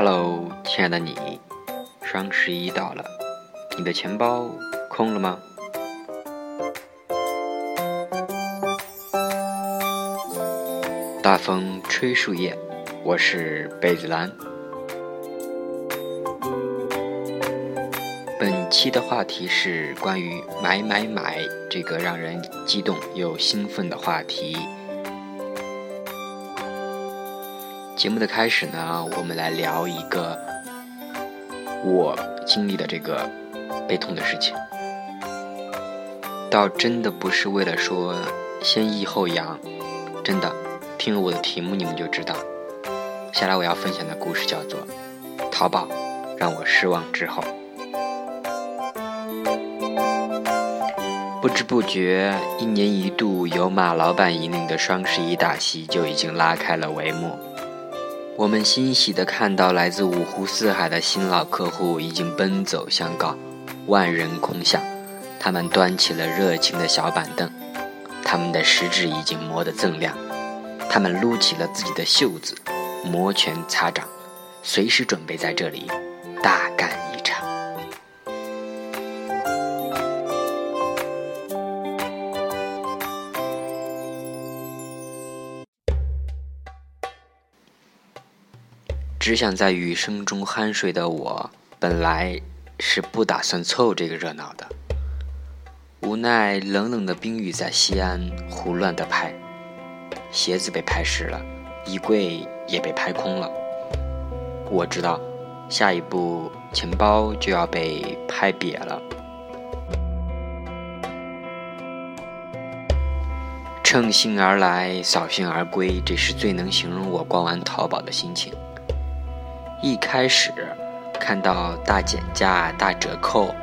Hello，亲爱的你，双十一到了，你的钱包空了吗？大风吹树叶，我是贝子兰。本期的话题是关于买买买这个让人激动又兴奋的话题。节目的开始呢，我们来聊一个我经历的这个悲痛的事情。倒真的不是为了说先抑后扬，真的，听了我的题目你们就知道。下来我要分享的故事叫做《淘宝让我失望之后》。不知不觉，一年一度由马老板引领的双十一大戏就已经拉开了帷幕。我们欣喜地看到，来自五湖四海的新老客户已经奔走相告，万人空巷。他们端起了热情的小板凳，他们的食指已经磨得锃亮，他们撸起了自己的袖子，摩拳擦掌，随时准备在这里大干只想在雨声中酣睡的我，本来是不打算凑这个热闹的。无奈冷冷的冰雨在西安胡乱的拍，鞋子被拍湿了，衣柜也被拍空了。我知道，下一步钱包就要被拍瘪了。乘兴而来，扫兴而归，这是最能形容我逛完淘宝的心情。一开始看到大减价、大折扣，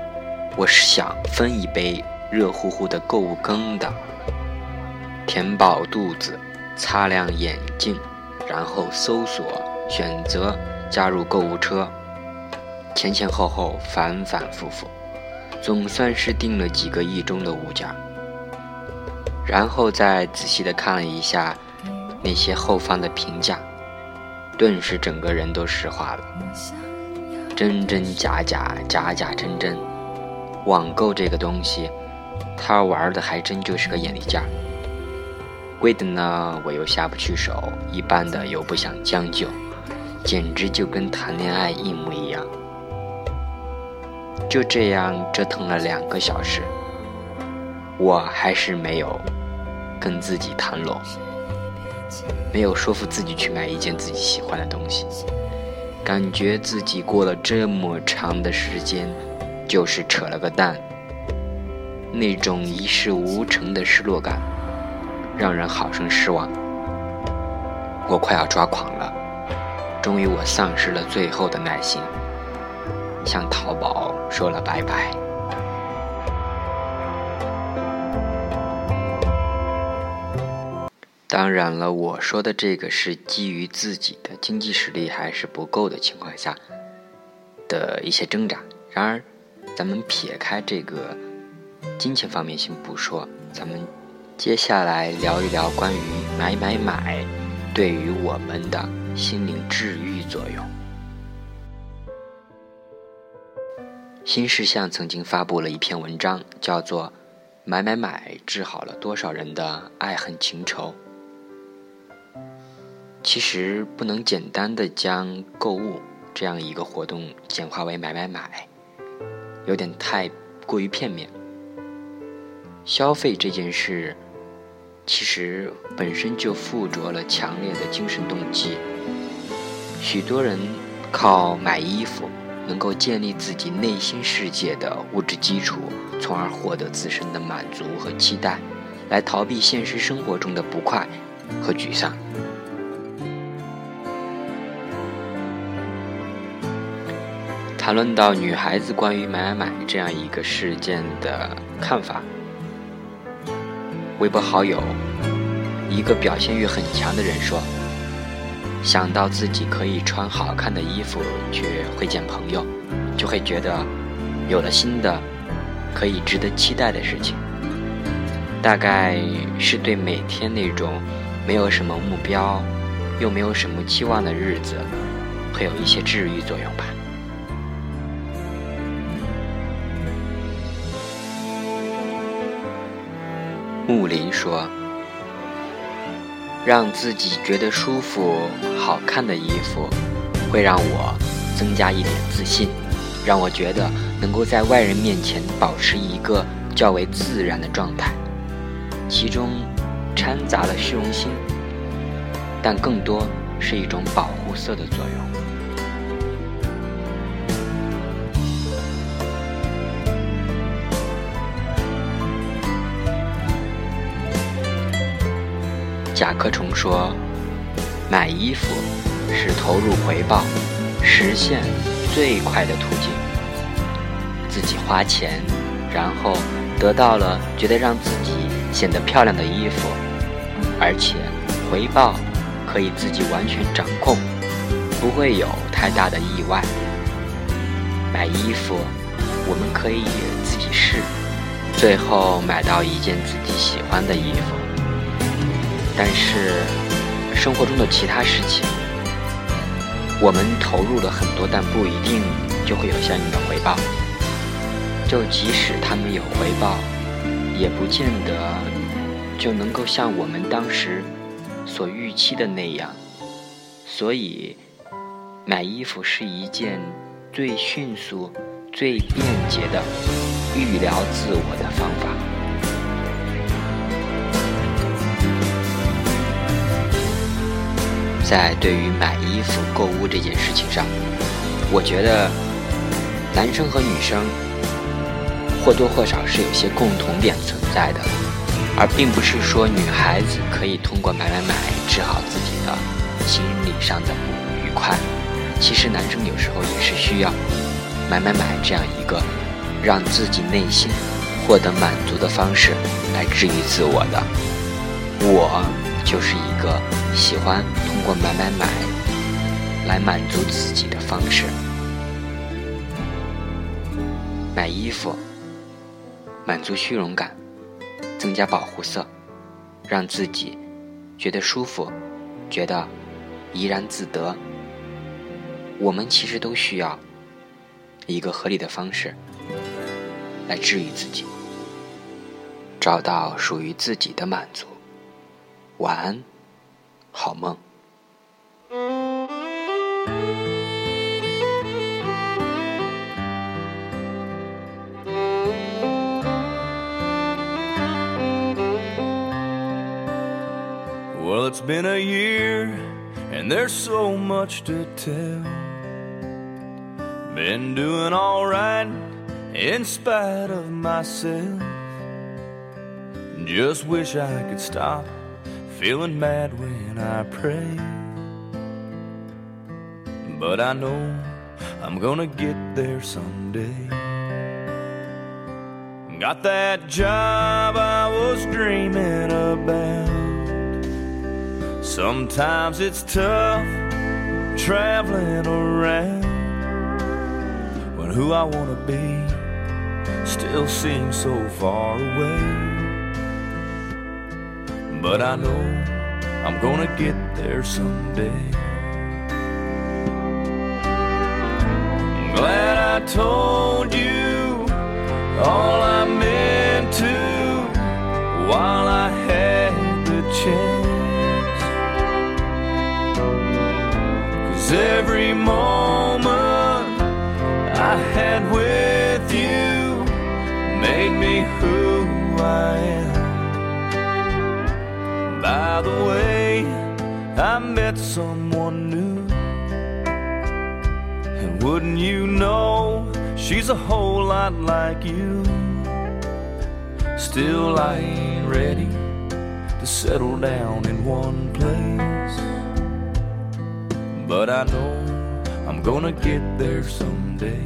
我是想分一杯热乎乎的购物羹的，填饱肚子，擦亮眼睛，然后搜索、选择、加入购物车，前前后后、反反复复，总算是定了几个亿中的物件，然后再仔细的看了一下那些后方的评价。顿时整个人都石化了，真真假假，假假真真。网购这个东西，他玩的还真就是个眼力劲儿。贵的呢，我又下不去手；一般的又不想将就，简直就跟谈恋爱一模一样。就这样折腾了两个小时，我还是没有跟自己谈拢。没有说服自己去买一件自己喜欢的东西，感觉自己过了这么长的时间，就是扯了个蛋。那种一事无成的失落感，让人好生失望。我快要抓狂了，终于我丧失了最后的耐心，向淘宝说了拜拜。当然了，我说的这个是基于自己的经济实力还是不够的情况下的一些挣扎。然而，咱们撇开这个金钱方面先不说，咱们接下来聊一聊关于买买买对于我们的心灵治愈作用。新事项曾经发布了一篇文章，叫做《买买买治好了多少人的爱恨情仇》。其实不能简单的将购物这样一个活动简化为买买买，有点太过于片面。消费这件事，其实本身就附着了强烈的精神动机。许多人靠买衣服能够建立自己内心世界的物质基础，从而获得自身的满足和期待，来逃避现实生活中的不快和沮丧。谈论到女孩子关于买买买这样一个事件的看法，微博好友一个表现欲很强的人说：“想到自己可以穿好看的衣服去会见朋友，就会觉得有了新的可以值得期待的事情。大概是对每天那种没有什么目标又没有什么期望的日子会有一些治愈作用吧。木林说：“让自己觉得舒服、好看的衣服，会让我增加一点自信，让我觉得能够在外人面前保持一个较为自然的状态，其中掺杂了虚荣心，但更多是一种保护色的作用。”甲壳虫说：“买衣服是投入回报、实现最快的途径。自己花钱，然后得到了觉得让自己显得漂亮的衣服，而且回报可以自己完全掌控，不会有太大的意外。买衣服，我们可以自己试，最后买到一件自己喜欢的衣服。”但是，生活中的其他事情，我们投入了很多，但不一定就会有相应的回报。就即使他们有回报，也不见得就能够像我们当时所预期的那样。所以，买衣服是一件最迅速、最便捷的预疗自我的方法。在对于买衣服、购物这件事情上，我觉得男生和女生或多或少是有些共同点存在的，而并不是说女孩子可以通过买买买治好自己的心理上的不愉快。其实男生有时候也是需要买买买这样一个让自己内心获得满足的方式来治愈自我的。我就是一个喜欢。通过买买买来满足自己的方式，买衣服满足虚荣感，增加保护色，让自己觉得舒服，觉得怡然自得。我们其实都需要一个合理的方式来治愈自己，找到属于自己的满足。晚安，好梦。Well, it's been a year, and there's so much to tell. Been doing alright in spite of myself. Just wish I could stop feeling mad when I pray. But I know I'm gonna get there someday. Got that job I was dreaming about. Sometimes it's tough traveling around when who I want to be still seems so far away. But I know I'm gonna get there someday. I'm glad I told you all I meant to while I had the chance. Cause every moment I had with the way, I met someone new. And wouldn't you know, she's a whole lot like you. Still, I ain't ready to settle down in one place. But I know I'm gonna get there someday.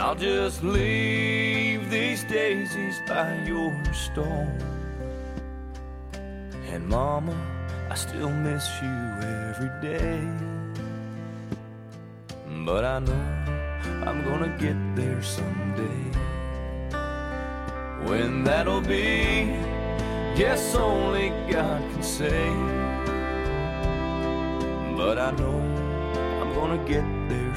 I'll just leave these daisies by your stone. And mama, I still miss you every day. But I know I'm gonna get there someday. When that'll be, guess only God can say. But I know I'm gonna get there